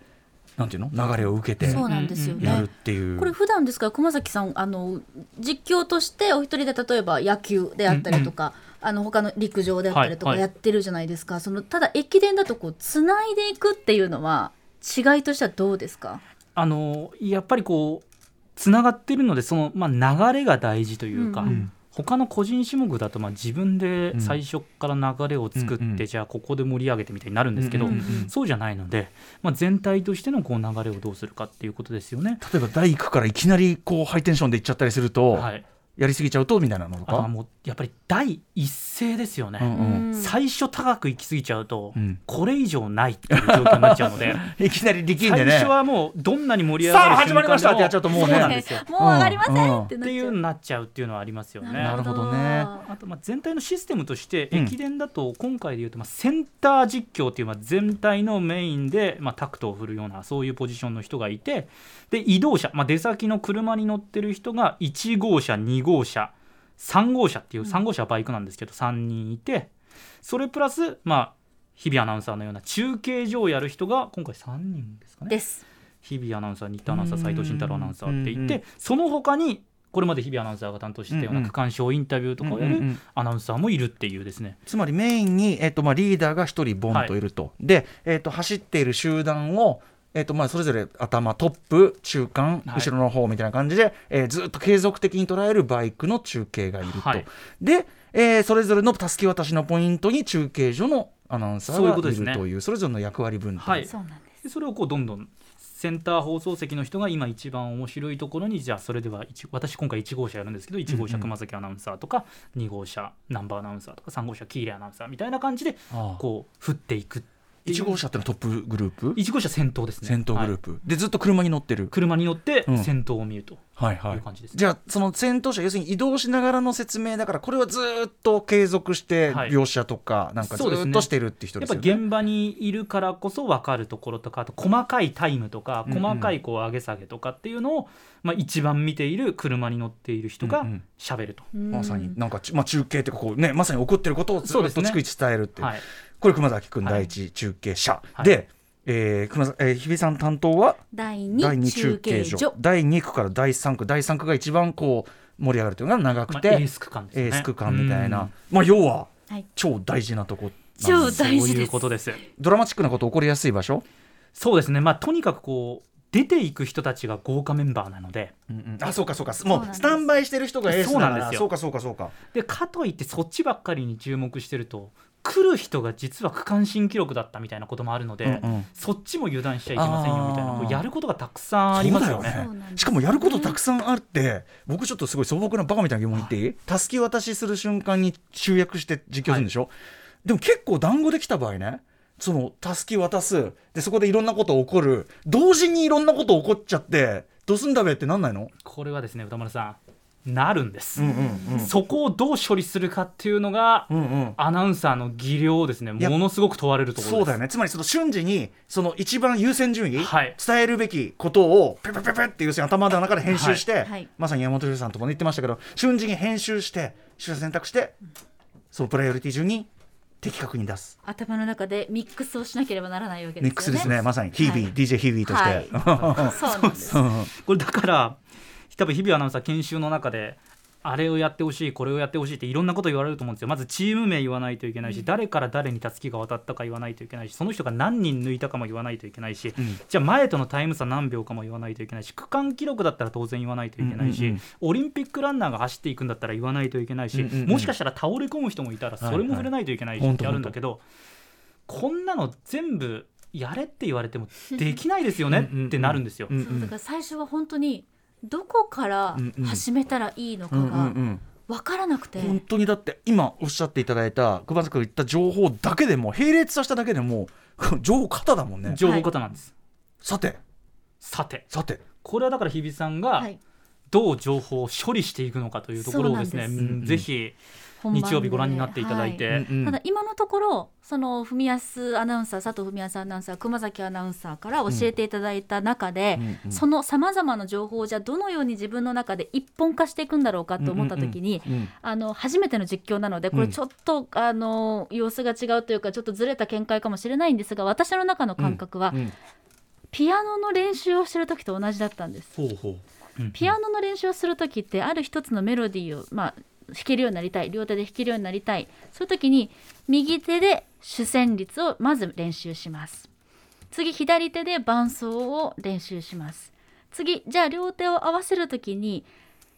なんていうの？流れを受けてそうなんですよね、やるっていう。これ普段ですから熊崎さんあの実況としてお一人で例えば野球であったりとか、あの他の陸上であったりとかやってるじゃないですか、そのただ駅伝だとこうつないでいくっていうのは違いとしてはどうですか？あのやっぱりこうつながってるのでその、まあ、流れが大事というか、うんうん。他の個人種目だとまあ自分で最初から流れを作って、うんうん。じゃあここで盛り上げてみたいになるんですけど、うんうんうん。そうじゃないので、まあ、全体としてのこう流れをどうするかっていうことですよね。例えば第1区からいきなりこうハイテンションでいっちゃったりすると、はい、やりすぎちゃうとみたいなのとか？あとはもうやっぱり第一声ですよね。うんうん。最初高く行き過ぎちゃうと、うん。これ以上ないっていう状況になっちゃうので。*laughs* いきなり力ん最でね。初はもうどんなに盛り上がるさあ始まりましたってやっちゃうともうね。そうなんですよ。もう上がりません、うんってなっちゃう。っていうのになっちゃうっていうのはありますよね。なるほどね。あとまあ全体のシステムとしてうん。駅伝だと今回でいうとまあセンター実況っていうまあ全体のメインでまあタクトを振るようなそういうポジションの人がいてで移動車、まあ、出先の車に乗ってる人が1号車2号車。3号車っていう3号車はバイクなんですけど3人いて。それプラスまあ日々アナウンサーのような中継所をやる人が今回3人ですかね。です。日々アナウンサー、新田アナウンサー、うん。斉藤慎太郎アナウンサーっていて、その他にこれまで日々アナウンサーが担当してたようなん区間賞インタビューとかをやるアナウンサーもいるっていうですね。つまりメインに、えっとまあ、リーダーが一人ボンといると、で、えっと走っている集団を、えっとまあ、それぞれ頭トップ中間はい。後ろの方みたいな感じで、えーずっと継続的に捉えるバイクの中継がいると、はい。で、えーそれぞれのたすき渡しのポイントに中継所のアナウンサそういうーがいことですね。るというそれぞれの役割分担、はい。そうなんです。でそれをこうどんどんセンター放送席の人が今一番面白いところにじゃあそれでは一私今回1号車やるんですけど1号車熊崎アナウンサーとか2号車ナンバーアナウンサーとか3号車喜入アナウンサーみたいな感じでこう振っていくっていう1号車ってのはトップグループ？1号車先頭ですね。先頭グルーはい。プ、でずっと車に乗ってる、車に乗ってうん。先頭を見ると。はいはい。いう感じです、じゃあその先頭車要するに移動しながらの説明だからこれはずーっと継続してはい。描写とかなんかずそうですね。ーっとしてるって人やっぱですよね。現場にいるからこそ分かるところとかあと細かいタイムとかうんうん。細かいこう上げ下げとかっていうのを、まあ、一番見ている車に乗っている人がうんうん。喋ると、まさになんかち、まあ、中継っていうかこう、ね、まさに起こってることをずそうですね。っと逐一伝えるっていう。はい、これ熊崎君はい。第一中継者、はい。で、えー熊崎えー日比さん担当は第第2 2中中継所。継所。第2区から第3区第3区が一番こう盛り上がるというのが長まあ、くて、エース区間ですね。エース区間みたいな、うん。まあ、要ははい。超大事なとこ超なんです。大事です。そういうことです。ドラマチックなこと起こりやすい場所、そうですね。まあとにかくこう出ていく人たちが豪華メンバーなので。あそうかそうか。うなんです。もうスタンバイしてる人がエースだから。そうなんですよ。そうかそうかそうか。でかといってそっちばっかりに注目してると来る人が実は区間新記録だったみたいなこともあるので、うんうん。そっちも油断しちゃいけませんよみたいなこうやることがたくさんありますよね。そうだよそうなんですしかもやることたくさんあって僕ちょっとすごい素朴なバカみたいな疑問言っていい？たすき渡しする瞬間に集約して実況するんでしょ、でも結構団子できた場合ねそのたすき渡す。でそこでいろんなこと起こる。同時にいろんなこと起こっちゃってどうすんだべってなんないの？これはですね歌丸さんなるんです、うんうんうん。そこをどう処理するかっていうのが、うんうん。アナウンサーの技量をですねやものすごく問われるところです。そうだよね。つまりその瞬時にその一番優先順位、はい。伝えるべきことをペペペペっていう頭の中で編集して、はい。はいまさに山本龍さんとも言ってましたけど瞬時に編集して取捨選択してそのプライオリティ順に的確に出す。頭の中でミックスをしなければならないわけですよね。ミックスですね。まさに日々、はい。DJ 日々として、はい。そうなんです。*laughs* これだから多分日々アナウンサー研修の中であれをやってほしいこれをやってほしいっていろんなこと言われると思うんですよ。まずチーム名言わないといけないし、誰から誰にたすきが渡ったか言わないといけないしその人が何人抜いたかも言わないといけないし、ん。じゃあ前とのタイム差何秒かも言わないといけないし区間記録だったら当然言わないといけないし、うんうんうん。オリンピックランナーが走っていくんだったら言わないといけないし、うんうんうん。もしかしたら倒れ込む人もいたらそれも触れないといけないしはいはいってあるんだけど、こんなの全部やれって言われてもできないですよねってなるんですよ。うんうん。そうだから最初は本当にどこからうんうん。始めたらいいのかうんうんうがん。分からなくて、本当にだって今おっしゃっていただいた熊崎君が言った情報だけでも並列させただけでも *laughs* 情報型だもんね。情報型なんです、さて。さて。さて。これはだから日比さんがはい、どう情報を処理していくのかというところをですねそうなんぜひ日曜日ご覧になっていただいて、はうんうん。ただ今のところその文康アナウンサー佐藤文康アナウンサー熊崎アナウンサーから教えていただいた中で、うんうん。そのさまざまな情報をじゃあどのように自分の中で一本化していくんだろうかと思った時に、うんうんあの初めての実況なのでこれちょっと、あの様子が違うというかちょっとずれた見解かもしれないんですが私の中の感覚は、うん。ピアノの練習をしてる時と同じだったんです。ほうほう。うんピアノの練習をする時ってある一つのメロディーを、まあ、弾けるようになりたい。両手で弾けるようになりたい。そういう時に右手で主旋律をまず練習します。次左手で伴奏を練習します。次じゃあ両手を合わせる時に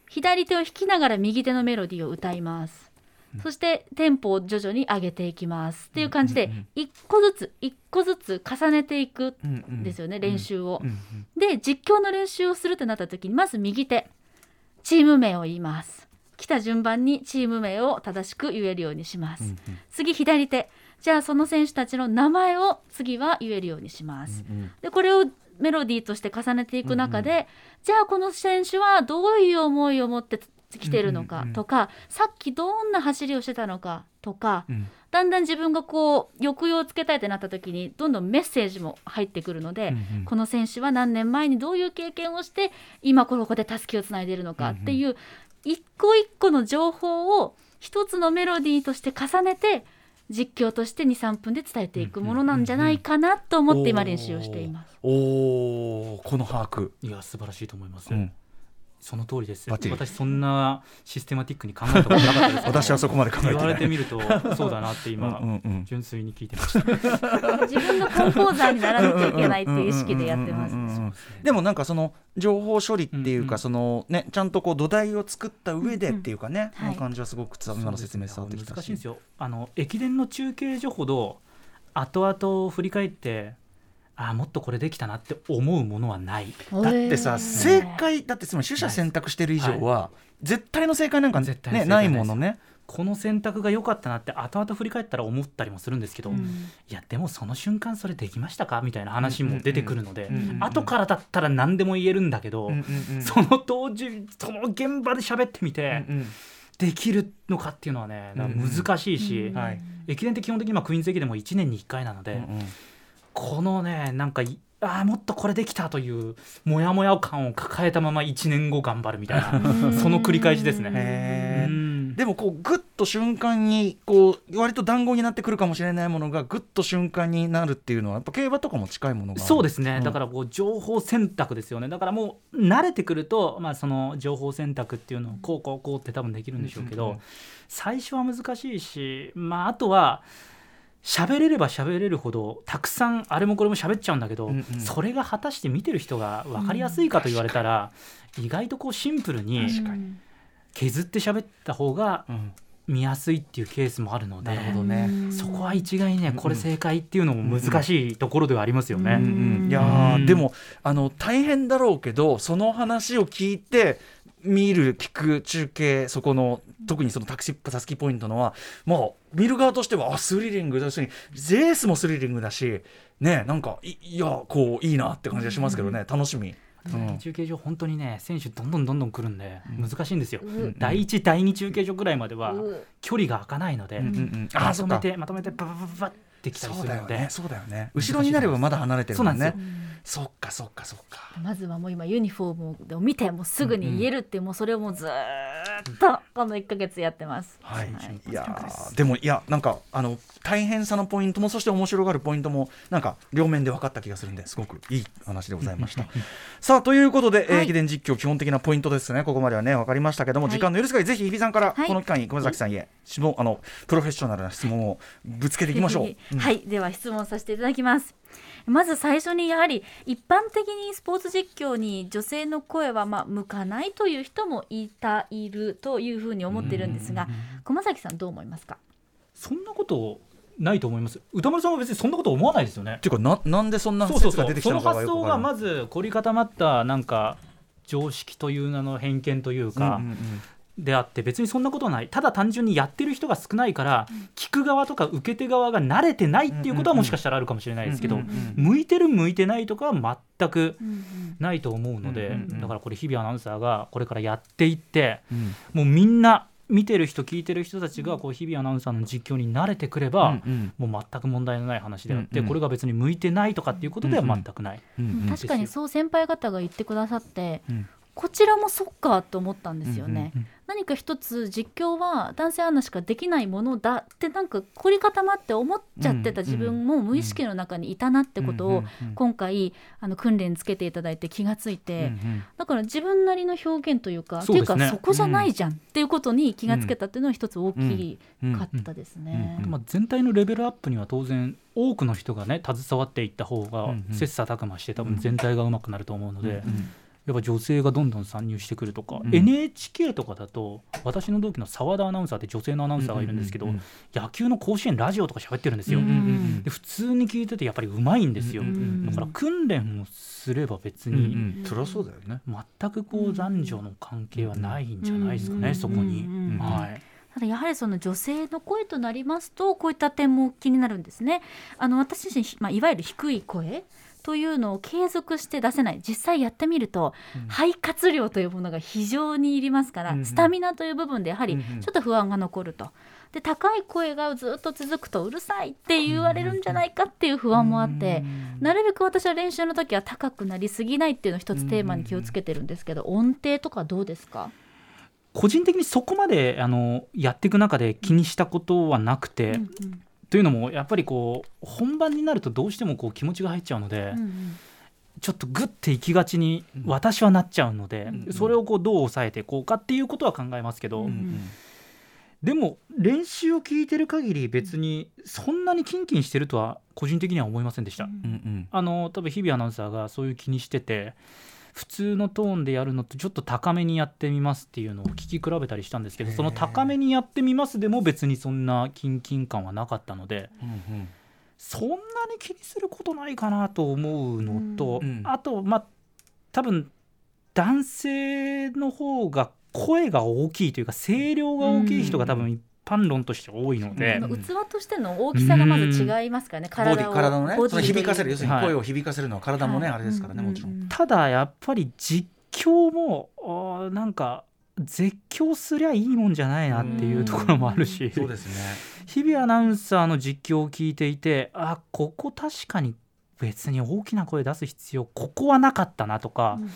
左手を弾きながら右手のメロディーを歌います。そしてテンポを徐々に上げていきます。っていう感じで一個ずつ一個ずつ重ねていくうんですよね練習を。で実況の練習をするってなった時にまず右手チーム名を言います。来た順番にチーム名を正しく言えるようにします、次左手じゃあその選手たちの名前を次は言えるようにします、うんでこれをメロディーとして重ねていく中で、じゃあこの選手はどういう思いを持って来てるのかとか、さっきどんな走りをしてたのかとか、うん。だんだん自分がこう抑揚をつけたいってなった時にどんどんメッセージも入ってくるので、うんうん。この選手は何年前にどういう経験をして今ここでたすきをつないでいるのかっていう一個一個の情報を一つのメロディーとして重ねて実況として23分で伝えていくものなんじゃないかなと思って今練習をしています。おおこの把握、いや素晴らしいと思います、うんその通りです。私そんなシステマティックに考えたことなかったです私はそこまで考えて言ない。われてみるとそうだなって今、純粋に聞いてました。自分のコンポーザーにならなきゃいけないっていう意識でやってます。でもなんかその情報処理っていうか、そのねちゃんとこう土台を作った上でっていうかね、うの感じはすごく今の説明伝わってきたし。難しいんですよ。あの駅伝の中継所ほど後々振り返ってああもっとこれできたなって思うものはない。だってさ正解だってつまり取捨選択してる以上は、絶対の正解なんかねないものね。この選択が良かったなって後々振り返ったら思ったりもするんですけど、うん。いやでもその瞬間それできましたかみたいな話も出てくるので、うん。うん。うん後からだったら何でも言えるんだけど、うんうんうん。その当時その現場で喋ってみて、うんできるのかっていうのはね難しいし、うん。はい。駅伝って基本的に今クイーンズ駅伝も1年に1回なので、うんうんこのねなんかいああもっとこれできたというモヤモヤ感を抱えたまま1年後頑張るみたいな *laughs* その繰り返しですね。でもこうグッと瞬間にこう割と団子になってくるかもしれないものがグッと瞬間になるっていうのはやっぱ競馬とかも近いものがそうですね、うん。だからこう情報選択ですよね。だからもう慣れてくると、まあ、その情報選択っていうのをこうこうこうって多分できるんでしょうけど、最初は難しいし、まあ、あとは喋れれば喋れるほどたくさんあれもこれも喋っちゃうんだけど、うんうん。それが果たして見てる人が分かりやすいかと言われたら、意外とこうシンプルに削って喋った方がうん。見やすいっていうケースもあるのでなるほどね。そこは一概にねこれ正解っていうのも難しいところではありますよね。うんうんいやでもあの大変だろうけどその話を聞いて見る聞く中継そこの特にそのタクシータスキポイントのはもう見る側としてはあスリリングだしレースもスリリングだしねなんかいいやこういいなって感じがしますけどね。楽しみ。うん。中継所本当にね選手どんどんどんどん来るんで難しいんですよ、うん。第1第2中継所ぐらいまではう距離が開かないので、うんうんうん。あまとめてまとめてバババババってきたりそうするので。だよね。そうだよね。後ろになればまだ離れてるもんねそっかそっかそっか。まずはもう今ユニフォームを見てもうすぐに言えるってもうそれをもうずーっとこの1か月やってます。はい、はい。い、やーでもいやなんかあの大変さのポイントもそして面白がるポイントもなんか両面で分かった気がするんですごくいい話でございました。さあということで、えーはい駅伝実況基本的なポイントですね。ここまではね分かりましたけども、はい。時間の許す限りぜひ日比さんからはい。この機会に熊崎さんへ質問あのプロフェッショナルな質問をぶつけていきましょう。う *laughs* んはい、では質問させていただきます。まず最初にやはり一般的にスポーツ実況に女性の声はまあ向かないという人もいたいるというふうに思ってるんですが、駒崎さんどう思いますか？そんなことないと思います。歌丸さんは別にそんなこと思わないですよね。っていうかななんでそんなそうそう説が出てきたそうその発のかがよくわからない。想がまず凝り固まったなんか常識という名の偏見というか、うんうんうんであって別にそんなことはない。ただ単純にやってる人が少ないから、聞く側とか受け手側が慣れてないっていうことはもしかしたらあるかもしれないですけど、うんうんうん向いてる向いてないとかは全くうんうん。ないと思うので、うんうんうん。だからこれ日々アナウンサーがこれからやっていってうん。もうみんな見てる人聞いてる人たちがこう日々アナウンサーの実況に慣れてくれば、うんもう全く問題のない話であって、うんうん。これが別に向いてないとかっていうことでは全くない。うんうん。確かにそう先輩方が言ってくださって、うん。こちらもそっかと思ったんですよね。うんうん何か一つ実況は男性アナしかできないものだってなんか凝り固まって思っちゃってた自分も無意識の中にいたなってことを今回あの訓練つけていただいて気がついて、だから自分なりの表現というかっていうかそこじゃないじゃんっていうことに気がつけたっていうのは一つ大きかったですね。全体のレベルアップには当然多くの人がね携わっていった方がうんうん。切磋琢磨して多分全体がうまくなると思うので、うんやっぱ女性がどんどん参入してくるとか、うん。NHK とかだと私の同期の澤田アナウンサーって女性のアナウンサーがいるんですけど、うんうん野球の甲子園ラジオとか喋ってるんですよ。うんうんで普通に聞いててやっぱりうまいんですよ、うんうんだから訓練をすれば別うんうにん。そりゃそうだよね。全くこう男女の関係はないんじゃないですかね、うんそこに、うんうん。はいただやはりその女性の声となりますとこういった点も気になるんですね。あの私自身、まあ、いわゆる低い声というのを継続して出せない。実際やってみると、肺活量というものが非常にいりますから、うんうん。スタミナという部分でやはりうんうん。ちょっと不安が残ると。で高い声がずっと続くとうるさいって言われるんじゃないかっていう不安もあって、なるべく私は練習の時は高くなりすぎないっていうのを一つテーマに気をつけてるんですけど、音程とかどうですか、個人的にそこまであのやっていく中で気にしたことはなくて、うんというのもやっぱりこう本番になるとどうしてもこう気持ちが入っちゃうので、うんうん。ちょっとグッて行きがちに私はなっちゃうので、うんそれをこうどう抑えていこうかっていうことは考えますけど、うんでも練習を聞いてる限り別にそんなにキンキンしてるとは個人的には思いませんでした。うんうん。あの多分日々アナウンサーがそういう気にしてて普通のトーンでやるのとちょっと高めにやってみますっていうのを聞き比べたりしたんですけどその高めにやってみますでも別にそんなキンキン感はなかったのでうんうん。そんなに気にすることないかなと思うのと、うんあとまあ多分男性の方が声が大きいというか声量が大きい人が多分一般論として多いので、あの器としての大きさがまず違いますからね、ボディ体を体のねそのボディ響かせる要するにはい。声を響かせるのは体もねはい。あれですからねもちろ。うん。ただやっぱり実況もなんか絶叫すりゃいいもんじゃないなっていうところもあるし、そうですね。日々アナウンサーの実況を聞いていてあここ確かに別に大きな声出す必要ここはなかったなとか、うんうん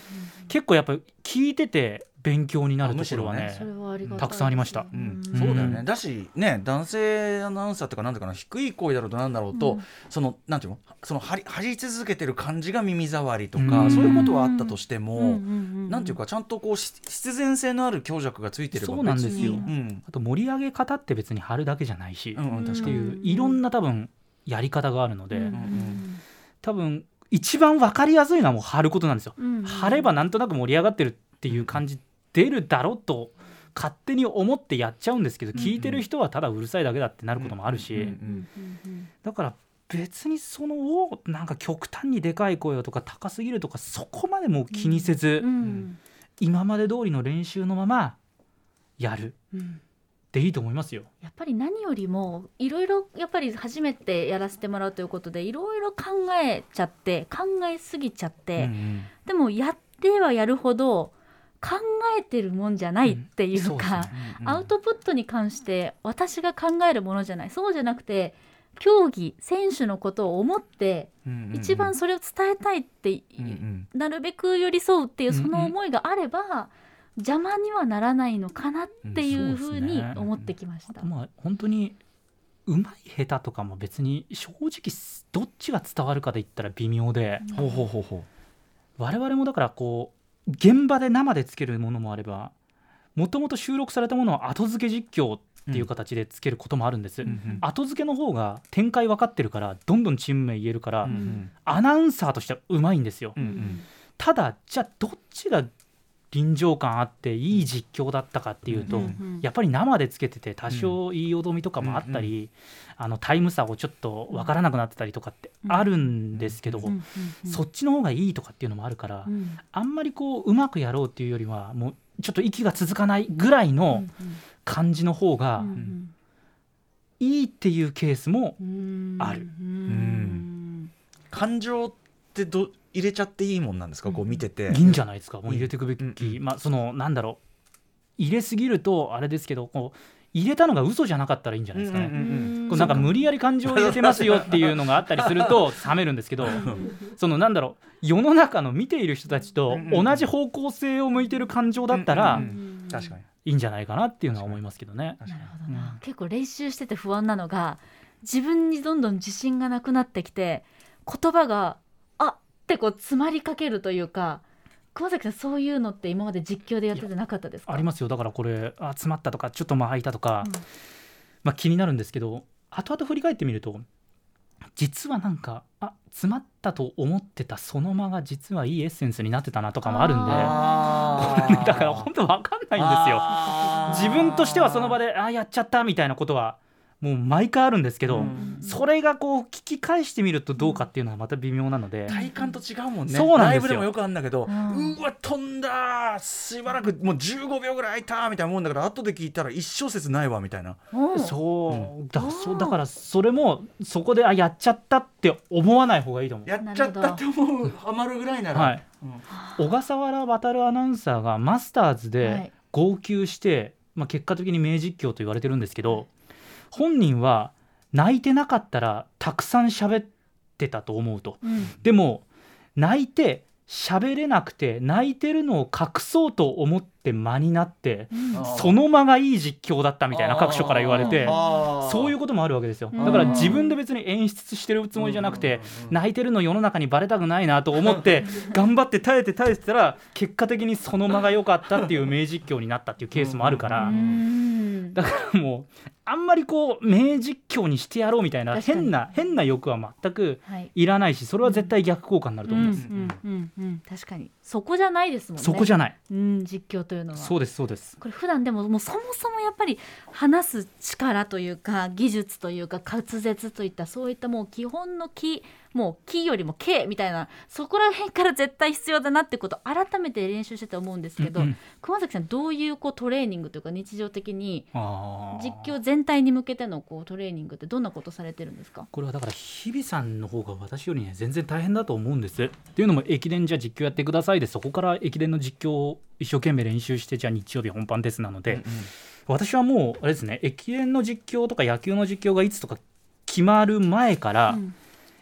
結構やっぱ聞いてて勉強になるところはねあむしそれはありがたくさんありました。うん。うん。そうだよね。だしね男性アナウンサーとかなんだかな低い声だろうとなんだろうと、うん。そのなんていうの？その張り張り続けてる感じが耳障りとか、うん。そういうことはあったとしても、うんうんうんなんていうかちゃんとこうし必然性のある強弱がついてればそうなんですよ。あと盛り上げ方って別に貼るだけじゃないし、うんうん、確かに。っていういろんな多分やり方があるので、うんうん多分一番分かりやすいのはもう貼ることなんですよ。うんうん貼ればなんとなく盛り上がってるっていう感じ出るだろうと勝手に思ってやっちゃうんですけど、聞いてる人はただうるさいだけだってなることもあるし、うんうんうんだから別にそのをなんか極端にでかい声とか高すぎるとかそこまでもう気にせず、うん。うん。今まで通りの練習のままやる。うんでいいと思いますよ。やっぱり何よりもいろいろやっぱり初めてやらせてもらうということでいろいろ考えちゃって考えすぎちゃって、うんでもやってはやるほど考えてるもんじゃないっていうそうですか、ね。うんアウトプットに関して私が考えるものじゃない。そうじゃなくて競技選手のことを思ってうんうん一番それを伝えたいって、うんうん。なるべく寄り添うっていううんうん。その思いがあれば、邪魔にはならないのかなっていうふうに思ってきました。まあ本当にうまい下手とかも別に正直どっちが伝わるかで言ったら微妙で。ほうほうほうほ我々もだからこう現場で生でつけるものもあればもともと収録されたものを後付け実況っていう形でつけることもあるんです、う。うん後付けの方が展開分かってるからどんどんチーム名言えるから、うんうん。アナウンサーとしてはうまいんですよ、うんうん。ただじゃあどっちが臨場感あっていい実況だったかっていうと、やっぱり生でつけてて多少言いよどみとかもあったり、あのタイム差をちょっと分からなくなってたりとかってあるんですけど、そっちの方がいいとかっていうのもあるから、うん。あんまりこううまくやろうっていうよりはもうちょっと息が続かないぐらいの感じの方がうんいいっていうケースもうん。あるうん。感情ってど入れちゃっていいもんなんですか？こう見てて。いいんじゃないですか？もう入れていくべき、うんうん。まあそのなんだろう。入れすぎるとあれですけどこう入れたのが嘘じゃなかったらいいんじゃないですかね。うんうんうんこうなんか無理やり感情を入れてますよっていうのがあったりすると *laughs* 冷めるんですけどそのなんだろう。世の中の見ている人たちと同じ方向性を向いてる感情だったらうんうんうん。確かに。いいんじゃないかなっていうのは思いますけどね。なるほどな、うん。結構練習してて不安なのが自分にどんどん自信がなくなってきて言葉があってこう詰まりかけるというか熊崎さんそういうのって今まで実況でやっててなかったですか？ありますよ。だからこれあ詰まったとかちょっと間空いたとか、うん。まあ、気になるんですけど後々振り返ってみると実はなんかあ詰まったと思ってたその間が実はいいエッセンスになってたなとかもあるんであこれねだから本当わかんないんですよ。自分としてはその場であやっちゃったみたいなことはもう毎回あるんですけど、うん。それがこう聞き返してみるとどうかっていうのはまた微妙なので、体感と違うもんね。そうなんですよ。ライブでもよくあるんだけど、ううんわ飛んだしばらくもう15秒ぐらい空いたみたいなもんだから後で聞いたら一小節ないわみたいな。うん。そう。だそうだからそれもそこであやっちゃったって思わない方がいいと思う。やっちゃったって思うハマるぐらいなら、はい。うん。小笠原渉アナウンサーがマスターズはでい号泣して、まあ、結果的に名実況と言われてるんですけど本人は泣いてなかったらたくさん喋ってたと思うと。うん。でも泣いて喋れなくて泣いてるのを隠そうと思って間になってその間がいい実況だったみたいな各所から言われてそういうこともあるわけですよ。うん。だから自分で別に演出してるつもりじゃなくて泣いてるの世の中にバレたくないなと思って *laughs* 頑張って耐えて耐えてたら結果的にその間が良かったっていう名実況になったっていうケースもあるからうん。だからもうあんまりこう名実況にしてやろうみたいな変な変な欲は全くはい。いらないしそれは絶対逆効果になると思うんです。確かにそこじゃないですもんね。そこじゃない。うん実況というのは。そうですそうです。これ普段でももうそもそもやっぱり話す力というか技術というか滑舌といったそういったもう基本の木もう木よりも形みたいなそこら辺から絶対必要だなってこと改めて練習してて思うんですけど、うんうん。熊崎さんどういうこうトレーニングというか日常的に実況全体に向けてのこうトレーニングってどんなことされてるんですか？これはだから日比さんの方が私よりね全然大変だと思うんです。っていうのも駅伝じゃあ実況やってくださいでそこから駅伝の実況を一生懸命練習してじゃあ日曜日本番ですなので、私はもうあれですね駅伝の実況とか野球の実況がいつとか決まる前から、うん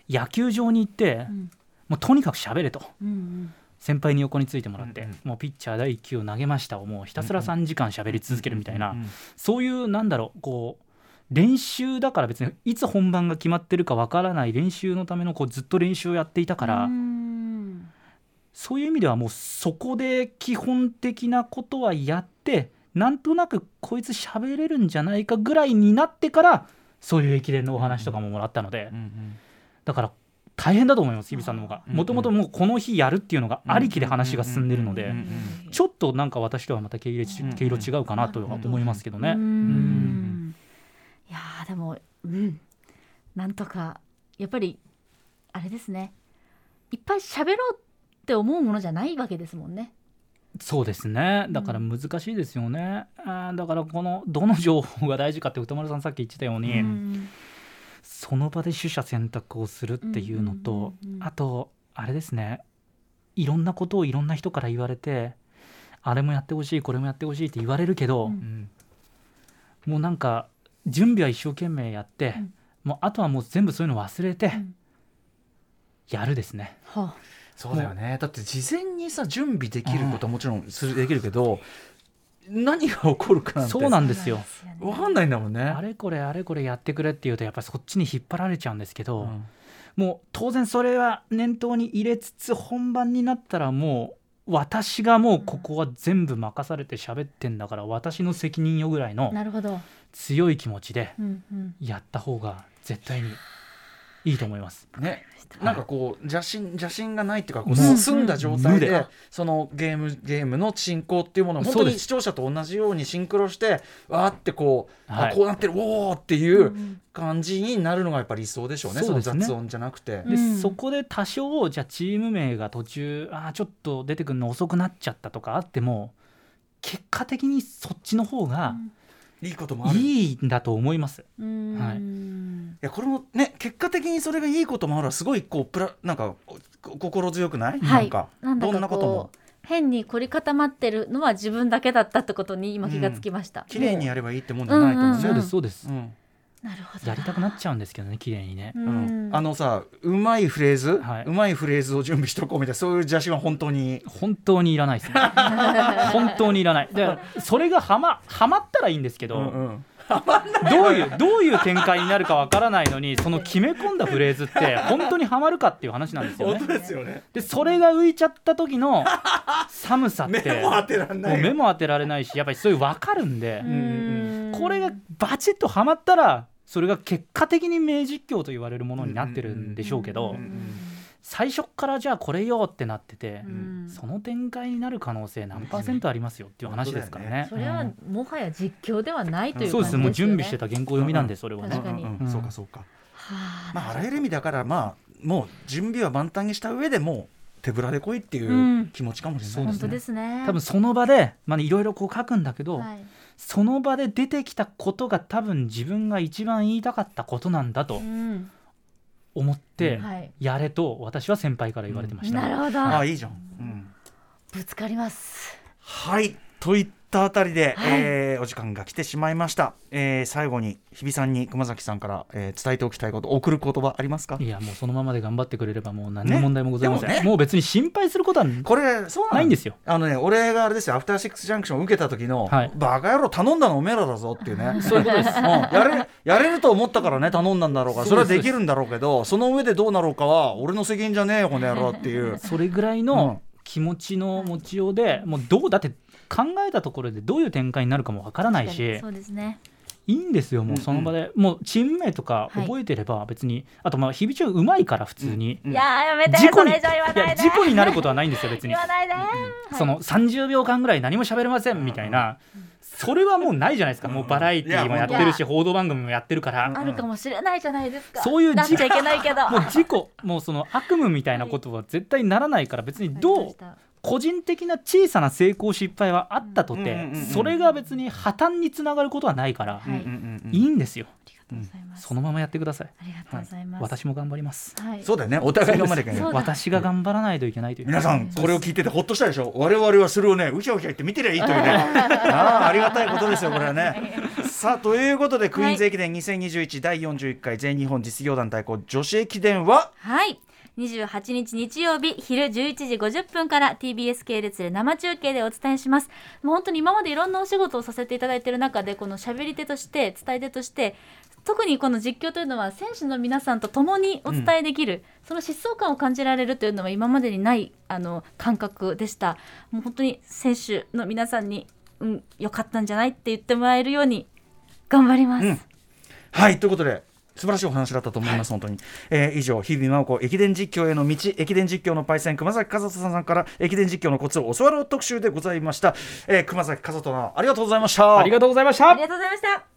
野球場に行って、うん。もうとにかく喋れと。うん先輩に横についてもらって、うんうん。もうピッチャー第1球を投げました。をもうひたすら3時間喋り続けるみたいな、うんうんそういうなんだろうこう練習だから別にいつ本番が決まってるかわからない練習のためのこうずっと練習をやっていたから、うん。そういう意味ではもうそこで基本的なことはやってなんとなくこいつ喋れるんじゃないかぐらいになってからそういう駅伝のお話とかももらったので、うんうんだから大変だと思います日比さんの方が。うんもともともうこの日やるっていうのがありきで話が進んでるのでうんうんちょっとなんか私とはまた毛色毛色違うかなとは思いますけどね。ううん。ん。いやーでもうん。なんとかやっぱりあれですね。いっぱい喋ろうって思うものじゃないわけですもんね。そうですね。だから難しいですよね、あーだからこのどの情報が大事かって歌丸さんさっき言ってたように、うんその場で取捨選択をするっていうのと、うんうんうんうんあとあれですね。いろんなことをいろんな人から言われてあれもやってほしいこれもやってほしいって言われるけど、うん。うん。もうなんか準備は一生懸命やって、うん。もうあとはもう全部そういうの忘れてん。やるですね。はそうだよね。だって事前にさ準備できることはもちろんするできるけど何が起こるかなんて。そうなんですよ。分かんないんだもんね。あれこれあれこれやってくれっていうとやっぱりそっちに引っ張られちゃうんですけど、うん。もう当然それは念頭に入れつつ本番になったらもう私がもうここは全部任されて喋ってんだから私の責任よぐらいのなるほど、強い気持ちでうんうん、やった方が絶対にいいと思います。ね。なんかこう邪心邪心がないっていうかこううん澄んだ状態でそのゲームゲームの進行っていうものを本当に視聴者と同じようにシンクロしてわーってこう、はい。あこうなってるおーっていう感じになるのがやっぱり理想でしょうねそのそうですね。雑音じゃなくて。で、うん。そこで多少じゃあチーム名が途中あーちょっと出てくるの遅くなっちゃったとかあっても結果的にそっちの方がいいこともある。いいいんだと思います。うんはいやこれもね結果的にそれがいいこともあるわすごいこうプラなんかこ心強くない、はいなんかなんだどんなかことも変に凝り固まってるのは自分だけだったってことに今気がつきました、綺麗にやればいいっても？んじゃないと思うね。うんそうですそうです、うんやりたくなっちゃうんですけどね綺麗にね、ううん。んあのさうまいフレーズ、はい。うまいフレーズを準備しとこうみたいなそういう邪心は本当に本当にいらないですね。*laughs* 本当にいらない。でそれがはまはまったらいいんですけど、んどういうどういう展開になるかわからないのにその決め込んだフレーズって本当にはまるかっていう話なんですよね。ですよね。でそれが浮いちゃった時の *laughs* 寒さっ目ても当てらんなもうい目も当てられないしやっぱりそういう分かるんでう、んこれがバチッとはまったらそれが結果的に名実況と言われるものになってるんでしょうけど、最初からじゃあこれよってなってて、うん。その展開になる可能性何パーセントありますよっていう話ですからね。それはもはや実況ではないというそう感じですよね。です。もう準備してた原稿読みなんでそれはね。確。かに。うん。うん。うんそうかそうか、はあ。まあ、あらゆる意味だからまあもう準備は万端にした上でもう手ぶらで来いっていうん。う気持ちかもしれない本当ですね。多分その場でまあいろいろこう書くんだけど、はいその場で出てきたことが多分自分が一番言いたかったことなんだとうん。思ってはい。やれと私は先輩から言われてました。なるほど。ああいいじゃん、うん、ぶつかります。はい。といったあたりで、はい。えーお時間が来てしまいました、えー最後に日比さんに熊崎さんから、えー伝えておきたいこと送る言葉ありますか？いやもうそのままで頑張ってくれればもう何のね。問題もございません、でもね。もう別に心配することはこれそうないんですよ。あのね俺があれですよアフターシックスジャンクションを受けた時の、はい。バカ野郎頼んだのおめえらだぞっていうね。*laughs* そういうことです。うん、やれやれると思ったからね頼んだんだろうからそれはできるんだろうけどその上でどうなろうかは俺の責任じゃねえよこの野郎っていう。それぐらいの気持ちの持ちようで、もうどうだって考えたところでどういう展開になるかもわからないしそうですね。いいんですよもうその場で、もうチーム名とか覚えてれば別に、あとまあ日々中うまいから普通に、うんいやーやめて事故に事故になることはないんですよ別に。言わないで。その30秒間ぐらい何も喋れませんみたいな、それはもうないじゃないですか、もうバラエティーもやってるし報道番組もやってるから、あるかもしれないじゃないですか。そういうなっちゃいけないけど。もう事故。もうその悪夢みたいなことは絶対ならないから別にどう個人的な小さな成功失敗はあったとてうんうんうんうん。それが別に破綻につながることはないからはいいいんですよ。ありがとうございます。そのままやってください。ありがとうございます。私も頑張ります。はい。そうだよね。お互い頑張ればいけない私が頑張らないといけないという。皆さんこれを聞いててほっとしたでしょ。我々はそれをねうひゃうひゃ言って見てりゃいいというね。ああありがたいことですよこれはね。*laughs* さあということでクイーンズ駅伝2021第41回全日本実業団対抗女子駅伝は？はい28日日曜日昼11時50分から TBS 系列で生中継でお伝えします。もう本当に今までいろんなお仕事をさせていただいている中でこの喋り手として伝え手として特にこの実況というのは選手の皆さんと共にお伝えできる、その疾走感を感じられるというのは今までにないあの感覚でした。もう本当に選手の皆さんに、うん、よかったんじゃないって言ってもらえるように頑張ります、うん。はいということで素晴らしいお話だったと思います、本当に、えー以上日々真央子駅伝実況への道駅伝実況のパイセン熊崎和人さんから駅伝実況のコツを教わろう特集でございました、えー熊崎和人さんありがとうございましたありがとうございましたありがとうございました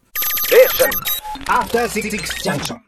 Station. After Six Junction.